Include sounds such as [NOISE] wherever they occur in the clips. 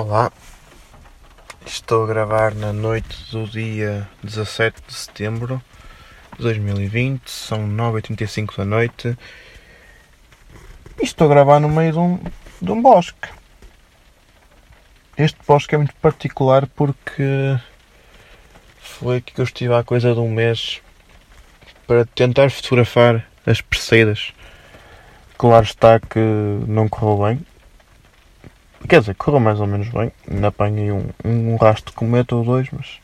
Olá, estou a gravar na noite do dia 17 de setembro de 2020, são 9h35 da noite e estou a gravar no meio de um, de um bosque. Este bosque é muito particular porque foi que eu estive há coisa de um mês para tentar fotografar as perceiras. Claro está que não correu bem, Quer dizer, correu mais ou menos bem. Ainda apanhei um, um rastro de cometa ou dois, mas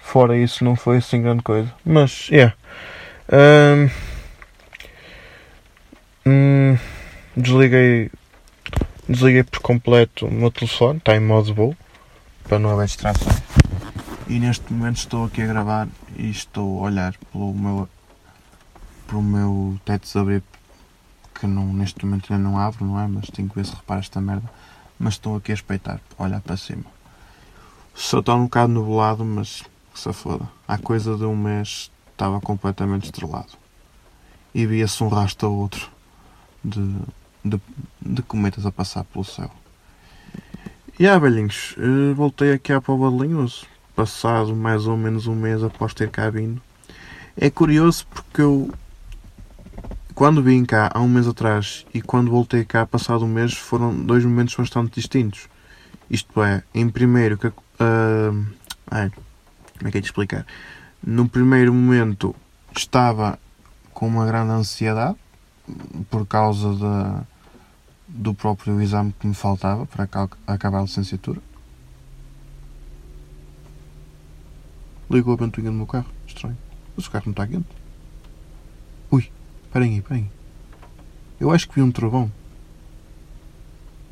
fora isso não foi assim grande coisa. Mas, é. Yeah. Um, hum, desliguei, desliguei por completo o meu telefone, está em modo voo, para não haver distrações. E neste momento estou aqui a gravar e estou a olhar pelo meu, pelo meu teto de abrir, que não, neste momento ainda não abro, não é? Mas tenho que ver se repara esta merda mas estou aqui a espreitar, olhar para cima. Só está um bocado nublado, mas se foda. Há coisa de um mês estava completamente estrelado. E via-se um rastro ou outro de, de, de, cometas a passar pelo céu. E ah, velhinhos, eh, voltei aqui à Póvoa de Linhoso, passado mais ou menos um mês após ter cá vindo. É curioso porque eu quando vim cá há um mês atrás e quando voltei cá passado um mês foram dois momentos bastante distintos. Isto é, em primeiro, que, uh, ai, como é que é de explicar? No primeiro momento estava com uma grande ansiedade por causa do próprio exame que me faltava para acabar a licenciatura. Ligou a ventoinha do meu carro. Estranho. O carro não está quente. Esperem aí, esperem aí. Eu acho que vi um trovão.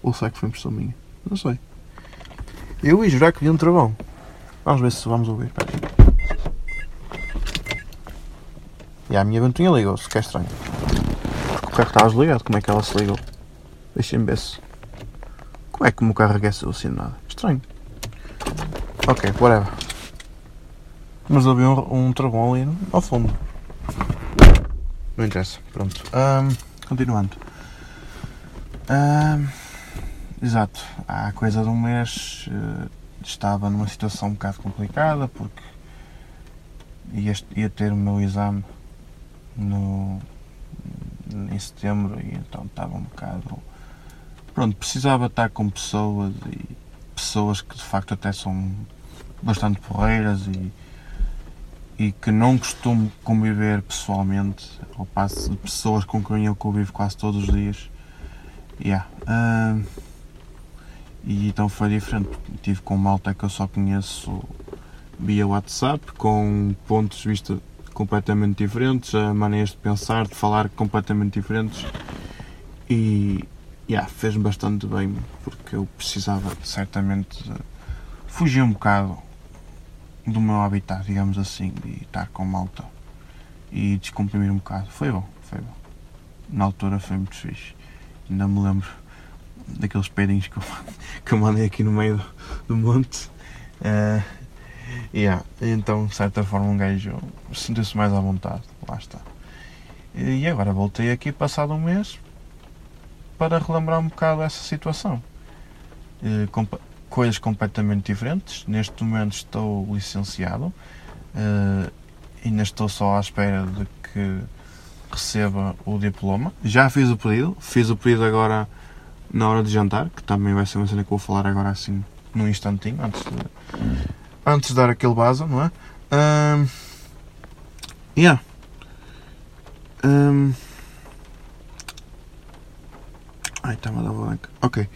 Ou será que foi impressão minha? Não sei. Eu ia jurar que vi um trovão. Vamos ver se vamos ouvir. E a minha ventoinha ligou-se, que é estranho. Porque o carro estava desligado. Como é que ela se ligou? Deixem-me ver se. Como é que o meu carro aqueceu assim nada? Estranho. Ok, whatever. Mas eu vi um, um trovão ali ao fundo. Não interessa. Pronto. Um, continuando. Um, exato. Há coisa de um mês uh, estava numa situação um bocado complicada porque ia, ia ter o meu exame no, em setembro e então estava um bocado. Pronto, precisava estar com pessoas e pessoas que de facto até são bastante porreiras e e que não costumo conviver pessoalmente, ao passo de pessoas com quem eu convivo quase todos os dias. Yeah. Uh, e então foi diferente. Tive com malta que eu só conheço via WhatsApp, com pontos de vista completamente diferentes, maneiras de pensar, de falar completamente diferentes. E yeah, fez-me bastante bem, porque eu precisava certamente fugir um bocado do meu habitat, digamos assim, de estar com malta e descomprimir um bocado. Foi bom, foi bom. Na altura foi muito fixe. Ainda me lembro daqueles pedinhos que eu, [LAUGHS] que eu mandei aqui no meio do, do monte. Uh, yeah. Então, de certa forma, um gajo sentiu-se mais à vontade. Lá está. E agora voltei aqui passado um mês para relembrar um bocado essa situação. Uh, coisas completamente diferentes. Neste momento estou licenciado, uh, ainda estou só à espera de que receba o diploma. Já fiz o pedido, fiz o pedido agora na hora de jantar, que também vai ser uma cena que vou falar agora assim num instantinho, antes de, antes de dar aquele vaso, não é? Um, yeah. Um, ai, está-me a dar. Ok.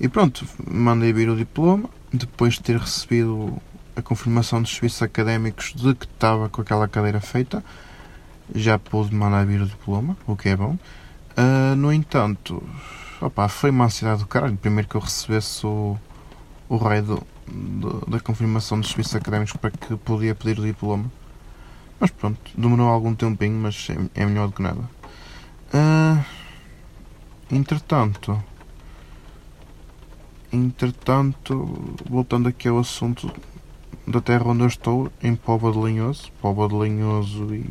E pronto, mandei vir o diploma, depois de ter recebido a confirmação dos serviços académicos de que estava com aquela cadeira feita, já pude mandar vir o diploma, o que é bom. Uh, no entanto, opa, foi uma ansiedade do caralho. Primeiro que eu recebesse o, o raio do, do, da confirmação dos serviços académicos para que podia pedir o diploma. Mas pronto, demorou algum tempinho, mas é, é melhor do que nada. Uh, entretanto, Entretanto, voltando aqui ao assunto da terra onde eu estou, em Póvoa de Linhoso, Póvoa de Linhoso e,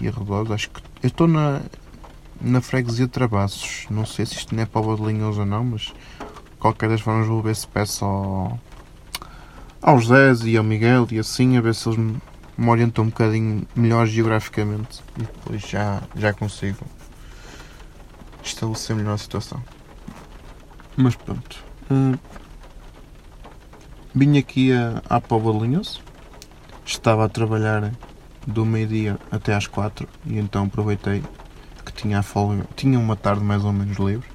e arredores, acho que eu estou na, na freguesia de Travassos, não sei se isto não é Póvoa de Linhoso ou não, mas qualquer das formas vou ver se peço ao, ao José e ao Miguel e assim, a ver se eles me, me orientam um bocadinho melhor geograficamente e depois já, já consigo estabelecer melhor a situação. Mas pronto. Hum, vim aqui a, Póvoa de Linhoso. Estava a trabalhar do meio-dia até às quatro e então aproveitei que tinha a folga, tinha uma tarde mais ou menos livre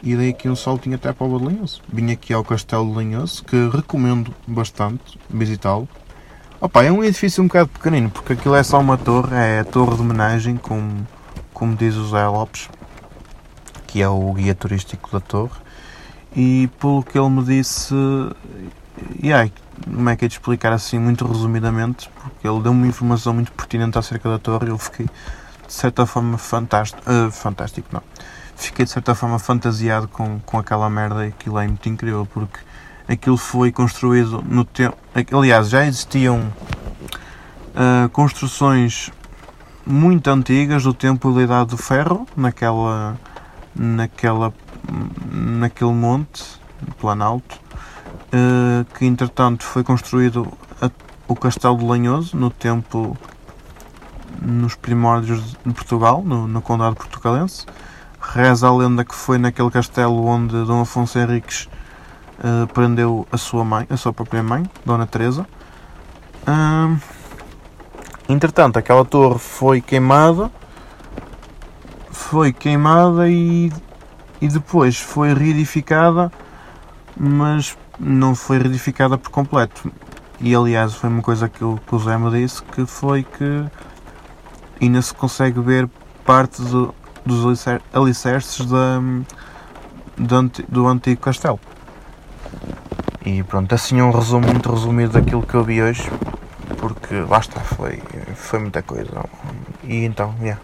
e dei aqui um saltinho até para o de Linhoso. Vim aqui ao Castelo de Linhoso, que recomendo bastante visitá-lo. Opa, é um edifício um bocado pequenino, porque aquilo é só uma torre, é a torre de homenagem, como, como diz o Zé Lopes, que é o guia turístico da torre. E pelo que ele me disse, aí, como é que é de explicar assim muito resumidamente, porque ele deu-me uma informação muito pertinente acerca da torre e eu fiquei de certa forma fantástico, uh, fantástico não, fiquei de certa forma fantasiado com, com aquela merda e aquilo é muito incrível porque aquilo foi construído no tempo. Aliás, já existiam uh, construções muito antigas do tempo da Idade do Ferro, naquela, naquela, naquele monte, Planalto, uh, que entretanto foi construído o Castelo de Lanhoso no tempo, nos primórdios de Portugal, no, no Condado Portugalense. Reza a lenda que foi naquele castelo onde Dom Afonso Henriques uh, prendeu a sua mãe, a sua própria mãe, Dona Teresa. Entretanto, aquela torre foi queimada, foi queimada e, e depois foi reedificada, mas não foi reedificada por completo. E aliás, foi uma coisa que o, Zé me disse que foi que ainda se consegue ver parte do, dos alicerces da, do, do antigo castelo. E pronto, assim um resumo muito resumido daquilo que eu vi hoje, porque basta, foi, foi muita coisa. E então, yeah.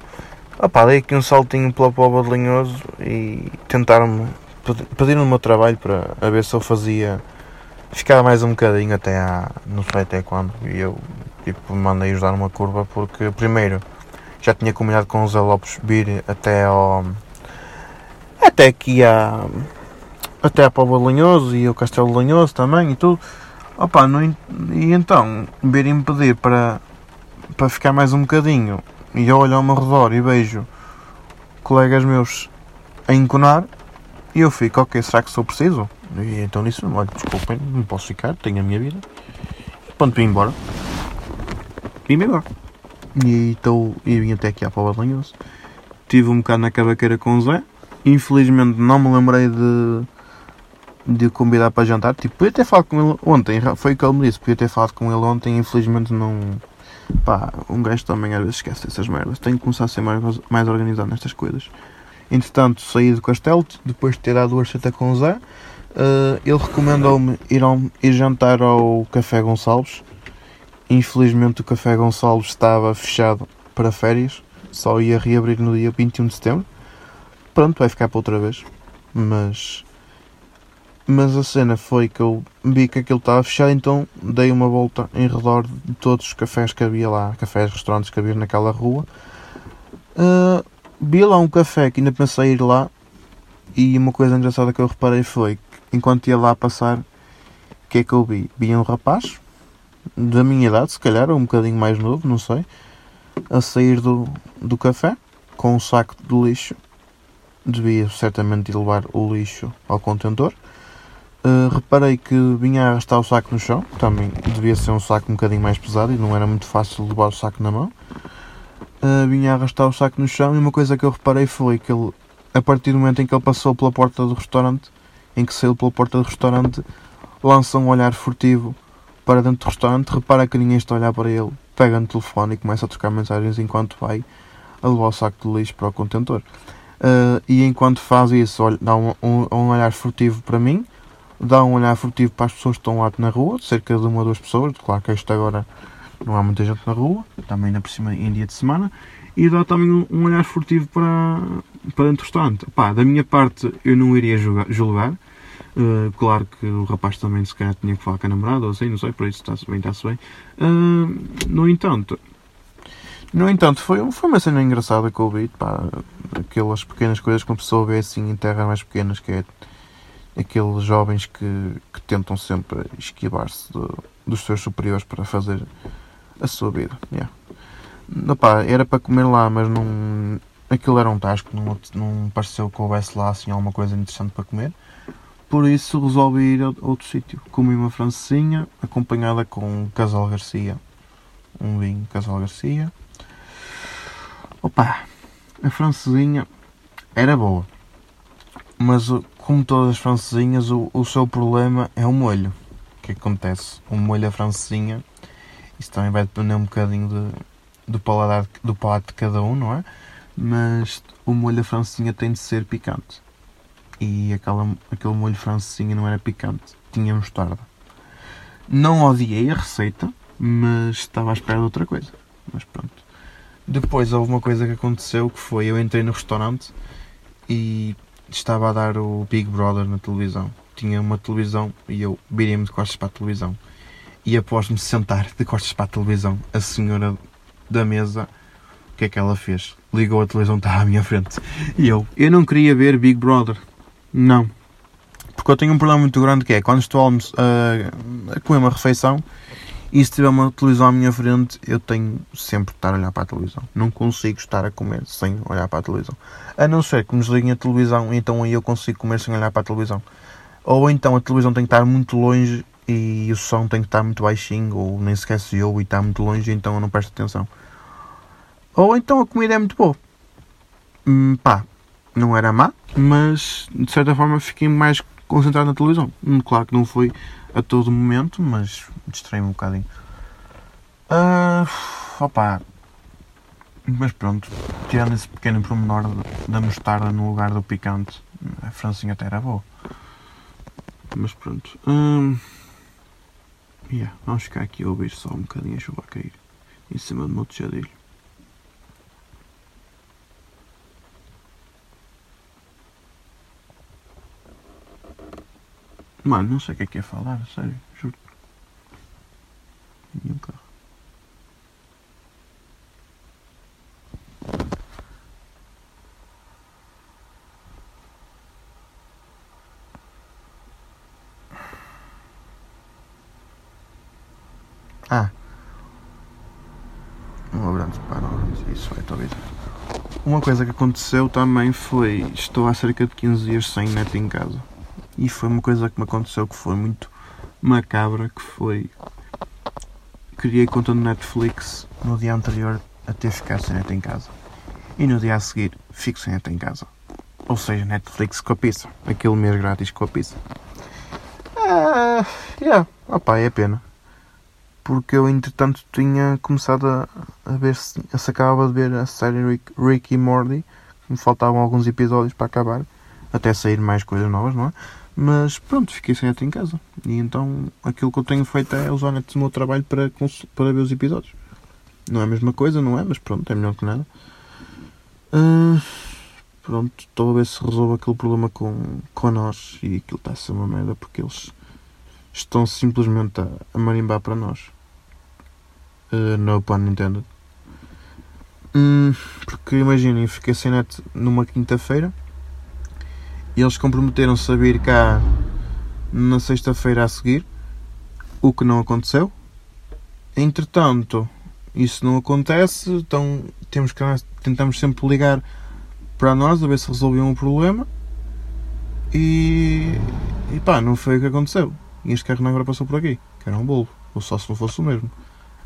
Opa, dei aqui um saltinho pela Póvoa de Linhoso e tentaram-me, pediram o meu trabalho para a ver se eu fazia, ficava mais um bocadinho até à, não sei até quando, e eu tipo, mandei ajudar numa curva porque primeiro já tinha combinado com o Zé Lopes vir até ao. até aqui a. até a Póvoa de Lanhoso e o Castelo de Lanhoso também e tudo. Opa, não, e então virem-me pedir para, para ficar mais um bocadinho e olho ao meu redor e vejo colegas meus a enconar e eu fico, ok, será que sou preciso? E então disse, olha, desculpem, não posso ficar, tenho a minha vida. E pronto, vim embora. Vim embora. E, então, e vim até aqui à de Lanhoso. Tive um bocado na cavaqueira com o Zé. Infelizmente não me lembrei de, de convidar para jantar. Tipo, podia ter falado com ele ontem, foi o que ele me disse. Podia ter falado com ele ontem, infelizmente não. Pá, um gajo também às vezes esquece essas merdas. Tenho que começar a ser mais, mais organizado nestas coisas. Entretanto, saí do castelo, depois de ter dado a receita com o Zé. Uh, ele recomendou-me ir, ir jantar ao Café Gonçalves Infelizmente o Café Gonçalves estava fechado para férias, só ia reabrir no dia 21 de setembro. Pronto, vai ficar para outra vez. Mas mas a cena foi que eu vi que aquilo estava fechado, então dei uma volta em redor de todos os cafés que havia lá, cafés, restaurantes que havia naquela rua. Uh, vi lá um café que ainda pensei ir lá, e uma coisa engraçada que eu reparei foi que enquanto ia lá passar, o que é que eu vi? Vi um rapaz da minha idade, se calhar, ou um bocadinho mais novo, não sei, a sair do, do café com um saco de lixo. Devia certamente levar o lixo ao contentor. Uh, reparei que vinha a arrastar o saco no chão, também devia ser um saco um bocadinho mais pesado e não era muito fácil levar o saco na mão. Uh, vinha a arrastar o saco no chão e uma coisa que eu reparei foi que ele, a partir do momento em que ele passou pela porta do restaurante, em que saiu pela porta do restaurante, lança um olhar furtivo para dentro do restaurante, repara que ninguém está a olhar para ele, pega no telefone e começa a trocar mensagens enquanto vai a levar o saco de lixo para o contentor. Uh, e enquanto faz isso, olha, dá um, um, um, olhar furtivo para mim, dá um olhar furtivo para as pessoas que estão lá na rua, cerca de uma ou duas pessoas, claro que isto agora não há muita gente na rua, também ainda por cima em dia de semana, e dá também um, olhar furtivo para, para dentro do. Pá, da minha parte eu não iria julgar, julgar Uh, claro que o rapaz também se calhar tinha que falar com a namorada ou assim, não sei, por isso está-se bem, está-se bem. Uh, no entanto, no entanto, foi, foi uma cena engraçada que eu vi, pá, aquelas pequenas coisas que uma pessoa vê assim em terras mais pequenas, que é aqueles jovens que, que tentam sempre esquivar-se dos seus superiores para fazer a sua vida. Yeah. Opa, era para comer lá, mas não. Aquilo era um tasco, não, não pareceu que houvesse lá assim alguma coisa interessante para comer. Por isso resolvi ir a outro sítio. Comi uma francesinha acompanhada com Casal Garcia. Um vinho Casal Garcia. Opa, a francesinha era boa. Mas como todas as francesinhas, o, o seu problema é o molho. O que acontece? O molho a francesinha, isso também vai depender um bocadinho de, do, paladar, do palato de cada um, não é? Mas o molho a francesinha tem de ser picante. E aquela, aquele molho francesinha não era picante, tinha mostarda. Não odiei a receita, mas estava à espera de outra coisa. Mas pronto. Depois houve uma coisa que aconteceu que foi eu entrei no restaurante e estava a dar o Big Brother na televisão. Tinha uma televisão e eu virei-me de costas para a televisão. E após me sentar de costas para a televisão, a senhora da mesa, o que é que ela fez? Ligou a televisão, estava à minha frente. E eu, eu não queria ver Big Brother. Não. Porque eu tenho um problema muito grande que é quando estou a, a comer uma refeição e se tiver uma televisão à minha frente, eu tenho sempre de estar a olhar para a televisão. Não consigo estar a comer sem olhar para a televisão. A não ser que me desliguem a televisão, então aí eu consigo comer sem olhar para a televisão. Ou então a televisão tem que estar muito longe e o som tem que estar muito baixinho, ou nem sequer se ouve e está muito longe, então eu não presto atenção. Ou então a comida é muito boa. Hum, pá, não era má, mas de certa forma fiquei mais concentrado na televisão. Hum, claro que não foi a todo momento, mas distraí-me um bocadinho. Uh, opa, mas pronto, tirando esse pequeno pormenor da mostarda no lugar do picante, a francinha até era boa. Mas pronto. Hum, yeah, vamos ficar aqui a ouvir só um bocadinho a chuva a cair em cima do meu tejadilho. Mano, não sei o que é que é falar, sério, juro. Nenhum carro. Ah. Um abraço para nós, isso vai talvez. Uma coisa que aconteceu também foi, estou há cerca de 15 dias sem net em casa. E foi uma coisa que me aconteceu que foi muito macabra, que foi... Criei conta no Netflix no dia anterior a ter ficado sem net em casa. E no dia a seguir fico sem net em casa. Ou seja, Netflix com a pizza. Aquele mês grátis com a pizza. Ah, yeah. Opa, é pena. Porque eu entretanto tinha começado a, a ver se, se acabava de ver a série Rick, Rick e Morty. Me faltavam alguns episódios para acabar. Até sair mais coisas novas, não é? Mas pronto, fiquei sem net em casa. E então aquilo que eu tenho feito é usar net do meu trabalho para, para ver os episódios. Não é a mesma coisa, não é? Mas pronto, é melhor que nada. Uh, pronto, estou a ver se resolve aquele problema com, com nós e aquilo está a ser uma merda porque eles estão simplesmente a, a marimbar para nós. Uh, no pun intended. Uh, porque imaginem, fiquei sem net numa quinta-feira eles comprometeram-se a vir cá na sexta-feira a seguir, o que não aconteceu. Entretanto, isso não acontece, então temos que tentamos sempre ligar para nós a ver se resolviam o problema. E, e pá, não foi o que aconteceu. E este carro não agora passou por aqui, que era um Volvo, ou só se não fosse o mesmo.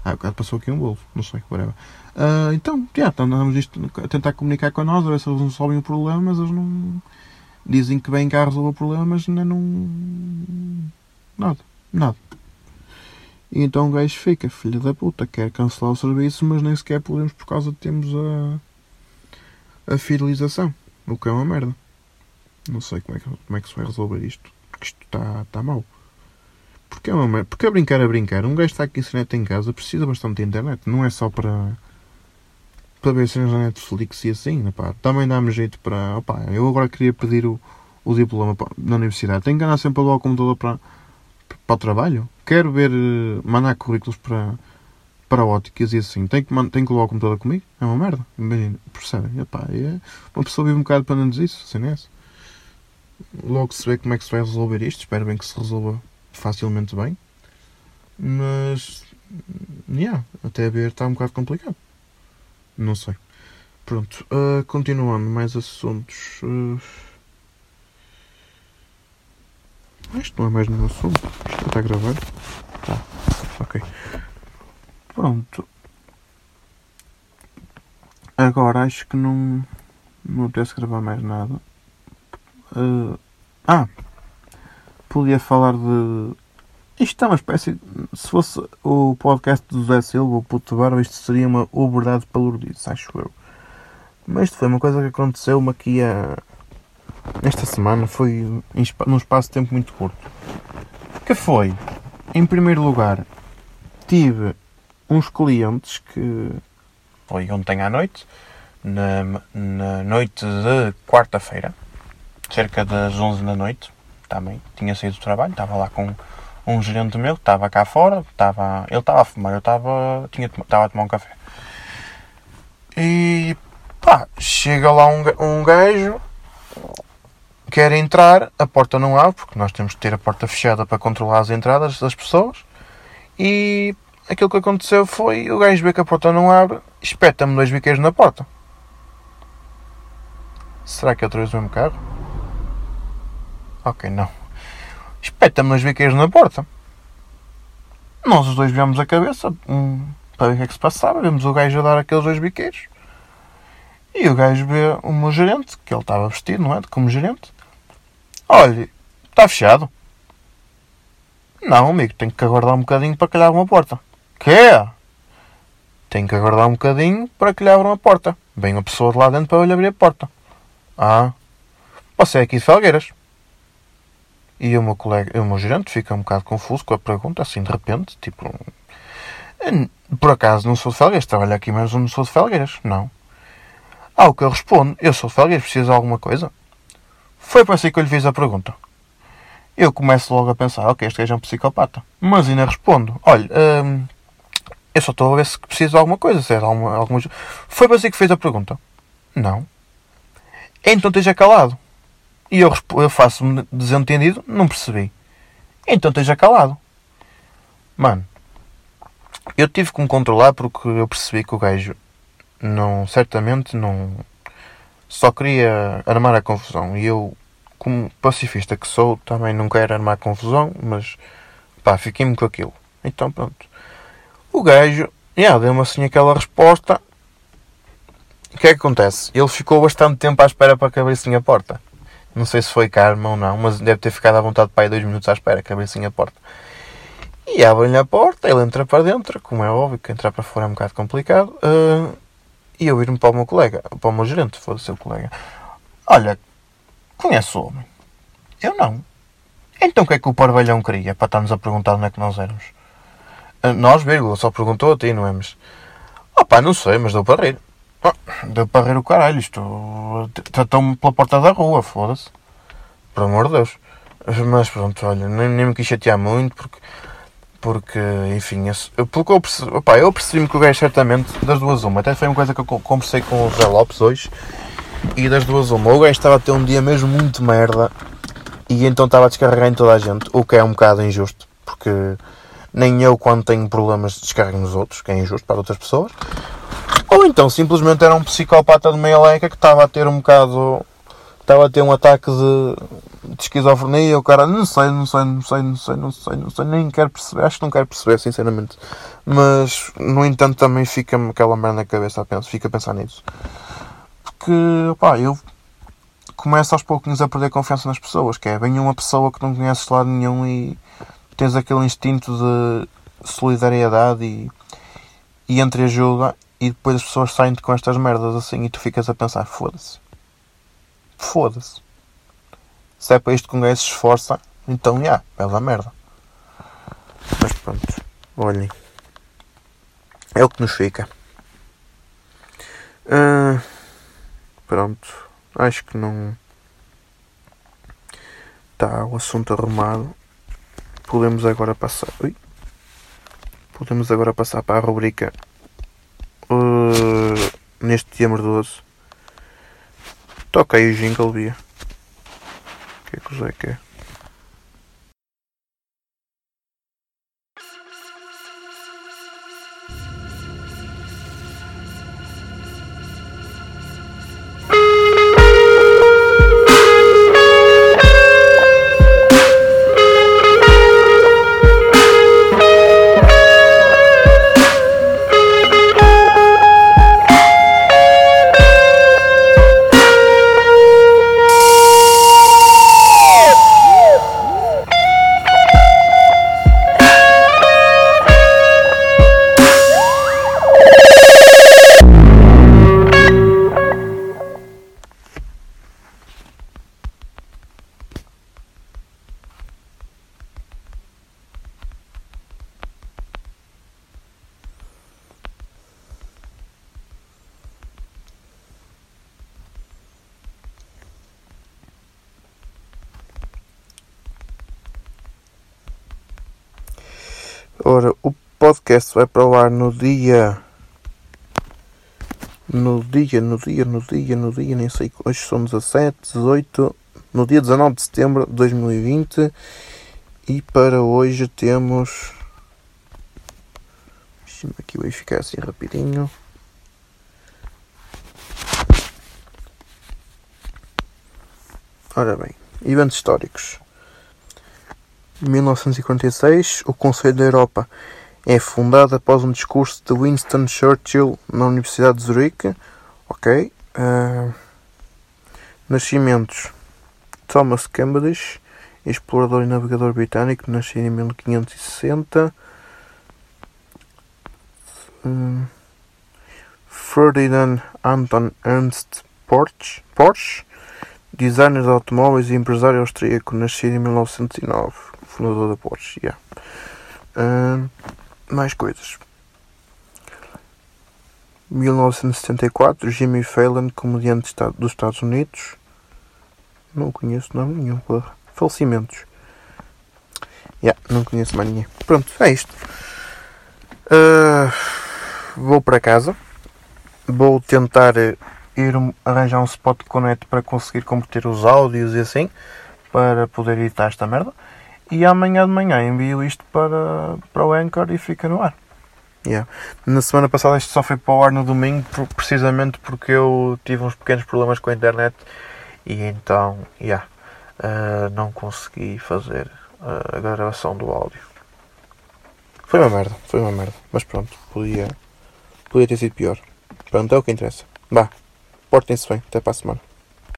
Ah, o passou aqui um Volvo, não sei, whatever. Uh, então, já, yeah, andamos isto, a tentar comunicar com nós, a ver se eles resolvem o problema, mas eles não Dizem que vem cá resolver o problema, mas não. Nada, nada. E então o gajo fica, filha da puta, quer cancelar o serviço, mas nem sequer podemos por causa de termos a, a fidelização. O que é uma merda. Não sei como é que, como é que se vai resolver isto. Porque isto está tá mal. Porque é uma merda. Porque a brincar a brincar, um gajo está aqui sem net em casa precisa bastante de internet. Não é só para para ver cenas na Netflix e assim, pá, também dá-me jeito para. Opá, eu agora queria pedir o, o diploma na universidade. Tenho que andar sempre a levar o computador para, para o trabalho. Quero ver, eh, mandar currículos para, para óticas e assim. Tenho que, tenho que levar o computador comigo? É uma merda. Imagina, percebem? Epá, é, uma pessoa vive um bocado dependendo disso, assim é logo se vê como é que se vai resolver isto. Espero bem que se resolva facilmente bem. Mas, yeah, até ver está um bocado complicado. Não sei. Pronto, uh, continuando, mais assuntos. Uh... Isto não é mais nenhum assunto. Isto está a gravar? Tá, ok. Pronto. Agora acho que não. Não apetece gravar mais nada. Uh, ah! Podia falar de. Isto é uma espécie. Se fosse o podcast do José Silva, o Puto Barba, isto seria uma oberdade palurdice, acho eu. Mas isto foi uma coisa que aconteceu-me aqui a. Esta semana foi num espaço de tempo muito curto. Que foi, em primeiro lugar, tive uns clientes que. Foi ontem à noite, na, na noite de quarta-feira, cerca das 11 da noite, também. Tinha saído do trabalho, estava lá com um gerente meu que estava cá fora, estava, ele estava a fumar, eu estava, tinha, estava a tomar um café. E pá, chega lá um, um gajo, quer entrar, a porta não abre, porque nós temos que ter a porta fechada para controlar as entradas das pessoas. E aquilo que aconteceu foi o gajo vê que a porta não abre, espeta-me dois biqueiros na porta. Será que é outra o mesmo carro? Ok, não. Espeta-me dois biqueiros na porta. Nós os dois viemos a cabeça um, para ver o que é que se passava. Vemos o gajo a dar aqueles dois biqueiros. E o gajo vê o meu gerente, que ele estava vestido, não é? Como gerente. Olha, está fechado. Não, amigo, tenho que aguardar um bocadinho para que lhe abram a porta. Quê? Tenho que aguardar um bocadinho para que lhe abram a porta. Vem a pessoa de lá dentro para lhe abrir a porta. Ah, você é aqui de Felgueiras. E o meu colega, o meu gerente fica um bocado confuso com a pergunta, assim de repente, tipo. Por acaso não sou de Felgueiras, trabalho aqui, mas não sou de Felgueiras. Não. Ao que eu respondo, eu sou de Felgueiras, precisa de alguma coisa? Foi para assim que eu lhe fiz a pergunta. Eu começo logo a pensar, ok, este gajo é um psicopata. Mas ainda respondo, olha, hum, eu só estou a ver se precisa de alguma coisa, se é alguma, alguma... Foi para assim que fez a pergunta. Não. Então esteja calado. E eu, eu faço-me desentendido, não percebi. Então esteja calado. Mano, eu tive que me controlar porque eu percebi que o gajo não, certamente não, só queria armar a confusão. E eu, como pacifista que sou, também não quero armar confusão, mas pá, fiquei-me com aquilo. Então pronto. O gajo, yeah, deu-me assim aquela resposta. O que é que acontece? Ele ficou bastante tempo à espera para que abrissem a porta. Não sei se foi karma ou não, mas deve ter ficado à vontade para aí dois minutos à espera que abrissem a porta. E abrem-lhe a porta, ele entra para dentro, como é óbvio que entrar para fora é um bocado complicado. Uh, e eu ir-me para o meu colega, para o meu gerente, foda-se o colega. Olha, conhece o homem? Eu não. Então o que é que o parvalhão queria para estar-nos a perguntar onde é que nós éramos? Uh, nós, vírgula, só perguntou a ti, não é? Mas. Opá, não sei, mas deu para rir. Oh, deu para rir o caralho, isto. Tratou-me pela porta da rua, foda-se. Por amor de Deus. Mas pronto, olha, nem, nem me quis chatear muito porque. Porque, enfim, eu, porque eu percebi, opa, eu percebi-me que o gajo certamente, das duas uma, até foi uma coisa que eu conversei com o Zé Lopes hoje, e das duas uma, o gajo estava a ter um dia mesmo muito merda, e então estava a descarregar em toda a gente, o que é um bocado injusto, porque nem eu quando tenho problemas descarrego nos outros, que é injusto para outras pessoas, ou então simplesmente era um psicopata de meia leca que estava a ter um bocado. estava a ter um ataque de, de esquizofrenia. O cara, não sei, não sei, não sei, não sei, não sei, não sei, nem quero perceber. Acho que não quero perceber, sinceramente. Mas, no entanto, também fica-me aquela merda na cabeça a pensar, fica a pensar nisso. Porque, pá, eu começo aos pouquinhos a perder confiança nas pessoas. Que é, vem uma pessoa que não conheces de lado nenhum e tens aquele instinto de solidariedade e, e entreajuda e depois as pessoas saem-te com estas merdas assim e tu ficas a pensar, foda-se. Foda-se. Se é para isto que um gajo se esforça, então já, yeah, é da merda. Mas pronto, olhem. É o que nos fica. Uh, pronto, acho que não está o assunto arrumado. Podemos agora passar. Ui. Podemos agora passar para a rubrica uh, neste dia merdoso. Toca aí o jingle, Bia. que é que o Zé quer. Ora, o podcast vai para o ar no dia. No dia, no dia, no dia, no dia, nem sei. Hoje são 17, 18. No dia 19 de setembro de 2020. E para hoje temos. Deixa-me aqui verificar assim rapidinho. Ora bem, eventos históricos. 1946, o Conselho da Europa é fundado após um discurso de Winston Churchill na Universidade de Zurique. Ok. Uh, nascimentos: Thomas Cavendish, explorador e navegador britânico, nascido em 1560. Uh, Ferdinand Anton Ernst Porsche, Porsche designer de automóveis e empresário austríaco, nascido em 1909 fundador da Porsche. Yeah. Mais coisas. 1974, Jimmy Fallon, comediante dos Estados Unidos. Não conheço nome nenhum, porra. Falecimentos. Yeah, não conheço mais ninguém. Pronto, é isto. Uh, vou para casa. Vou tentar ir arranjar um spot com net para conseguir converter os áudios e assim. Para poder editar esta merda. E amanhã de manhã envio isto para, para o Anchor e fica no ar. Yeah. Na semana passada isto só foi para o ar no domingo, precisamente porque eu tive uns pequenos problemas com a internet e então yeah, uh, não consegui fazer uh, a gravação do áudio. Foi uma merda, foi uma merda. Mas pronto, podia, podia ter sido pior. Pronto, é o que interessa. Vá, portem-se bem, até para a semana.